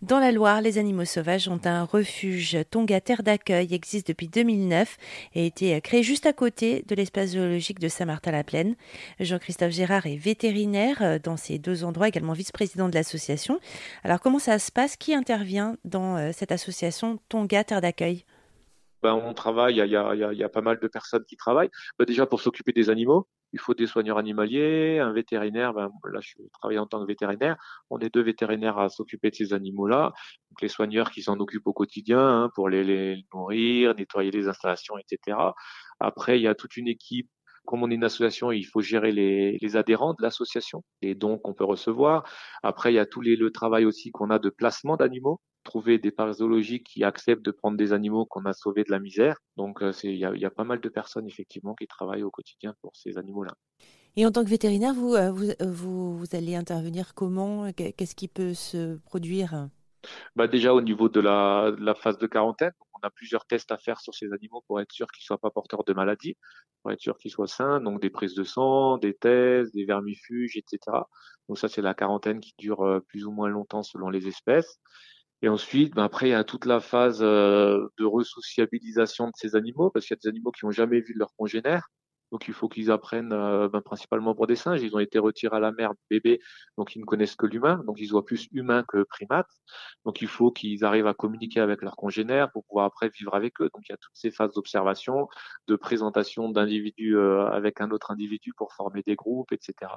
Dans la Loire, les animaux sauvages ont un refuge. Tonga Terre d'accueil existe depuis 2009 et a été créé juste à côté de l'espace zoologique de Saint-Martin-la-Plaine. Jean-Christophe Gérard est vétérinaire dans ces deux endroits, également vice-président de l'association. Alors comment ça se passe? Qui intervient dans euh, cette association Tonga Terre d'accueil? Ben, on travaille, il y a, y, a, y a, pas mal de personnes qui travaillent. Ben, déjà pour s'occuper des animaux, il faut des soigneurs animaliers, un vétérinaire. Ben, là, je travaille en tant que vétérinaire. On est deux vétérinaires à s'occuper de ces animaux-là. Donc les soigneurs qui s'en occupent au quotidien hein, pour les, les nourrir, nettoyer les installations, etc. Après, il y a toute une équipe comme on est une association, il faut gérer les, les adhérents de l'association, les dons qu'on peut recevoir. Après, il y a tout les, le travail aussi qu'on a de placement d'animaux trouver des parcs zoologiques qui acceptent de prendre des animaux qu'on a sauvés de la misère. Donc euh, il y a, y a, pas mal de personnes effectivement qui travaillent au quotidien pour ces animaux-là. Et en tant que vétérinaire, vous, euh, vous, euh, vous, vous allez intervenir comment? Qu'est-ce qui peut se produire? Bah déjà au niveau de la, de la phase de quarantaine, on a plusieurs tests à faire sur ces animaux pour être sûr qu'ils soient pas porteurs de maladies, pour être sûr qu'ils soient sains, donc des prises de sang, des tests, des vermifuges, etc. Donc ça c'est la quarantaine qui dure plus ou moins longtemps selon les espèces. Et ensuite, ben après, il y a toute la phase euh, de resociabilisation de ces animaux, parce qu'il y a des animaux qui n'ont jamais vu leur congénère. Donc, il faut qu'ils apprennent, euh, ben, principalement pour des singes. Ils ont été retirés à la mer bébés, donc ils ne connaissent que l'humain. Donc, ils voient plus humains que primates. Donc, il faut qu'ils arrivent à communiquer avec leurs congénères pour pouvoir après vivre avec eux. Donc, il y a toutes ces phases d'observation, de présentation d'individus euh, avec un autre individu pour former des groupes, etc.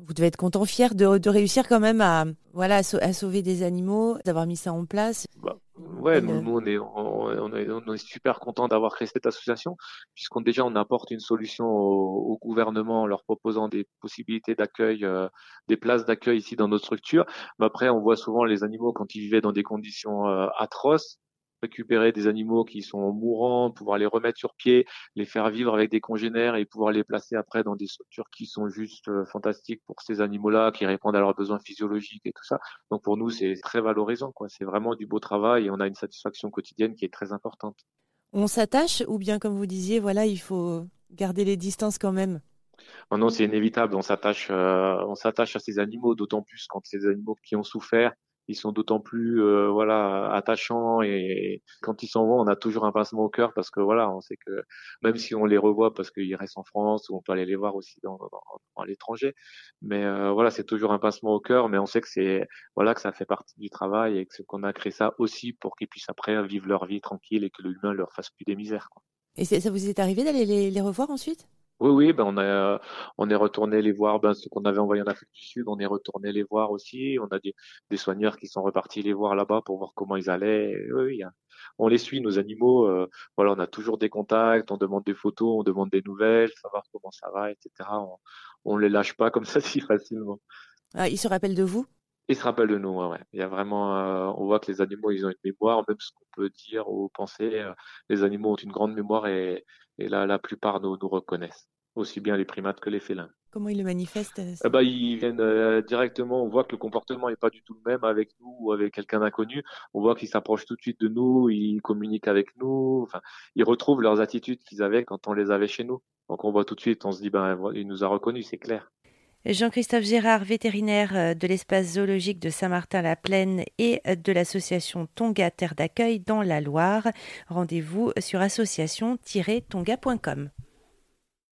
Vous devez être content, fier de, de réussir quand même à, voilà, à, sauver des animaux, d'avoir mis ça en place. Bah, ouais, nous, nous, on, est, on, est, on, est, super content d'avoir créé cette association, puisqu'on déjà on apporte une solution au, au, gouvernement en leur proposant des possibilités d'accueil, euh, des places d'accueil ici dans notre structure. Mais après, on voit souvent les animaux quand ils vivaient dans des conditions euh, atroces récupérer des animaux qui sont mourants, pouvoir les remettre sur pied, les faire vivre avec des congénères et pouvoir les placer après dans des structures qui sont juste euh, fantastiques pour ces animaux-là, qui répondent à leurs besoins physiologiques et tout ça. Donc pour nous, c'est très valorisant, quoi. C'est vraiment du beau travail et on a une satisfaction quotidienne qui est très importante. On s'attache ou bien, comme vous disiez, voilà, il faut garder les distances quand même? Oh non, c'est inévitable. On s'attache, euh, on s'attache à ces animaux, d'autant plus quand ces animaux qui ont souffert ils sont d'autant plus euh, voilà attachants et quand ils s'en vont, on a toujours un pincement au cœur parce que voilà, on sait que même si on les revoit parce qu'ils restent en France ou on peut aller les voir aussi dans, dans, à l'étranger, mais euh, voilà, c'est toujours un pincement au cœur, mais on sait que c'est voilà que ça fait partie du travail et que qu'on a créé ça aussi pour qu'ils puissent après vivre leur vie tranquille et que l'humain leur fasse plus des misères. Quoi. Et ça vous est arrivé d'aller les revoir ensuite? Oui, oui, ben on a, on est retourné les voir, ben ceux qu'on avait envoyés en Afrique du Sud, on est retourné les voir aussi. On a des, des soigneurs qui sont repartis les voir là-bas pour voir comment ils allaient. On les suit, nos animaux. Euh, voilà, on a toujours des contacts, on demande des photos, on demande des nouvelles, savoir comment ça va, etc. On, on les lâche pas comme ça si facilement. Ah, ils se rappellent de vous? Ils se rappellent de nous, ouais, ouais. Il y a vraiment, euh, on voit que les animaux, ils ont une mémoire, même ce qu'on peut dire ou penser. Euh, les animaux ont une grande mémoire et, et là, la plupart nous, nous reconnaissent, aussi bien les primates que les félins. Comment ils le manifestent eh ben, Ils viennent euh, directement, on voit que le comportement n'est pas du tout le même avec nous ou avec quelqu'un d'inconnu. On voit qu'ils s'approchent tout de suite de nous, ils communiquent avec nous, enfin, ils retrouvent leurs attitudes qu'ils avaient quand on les avait chez nous. Donc on voit tout de suite, on se dit, ben, il nous a reconnus, c'est clair. Jean-Christophe Gérard, vétérinaire euh, de l'espace zoologique de Saint-Martin-la-Plaine et euh, de l'association Tonga Terre d'accueil dans la Loire. Rendez-vous sur association-tonga.com.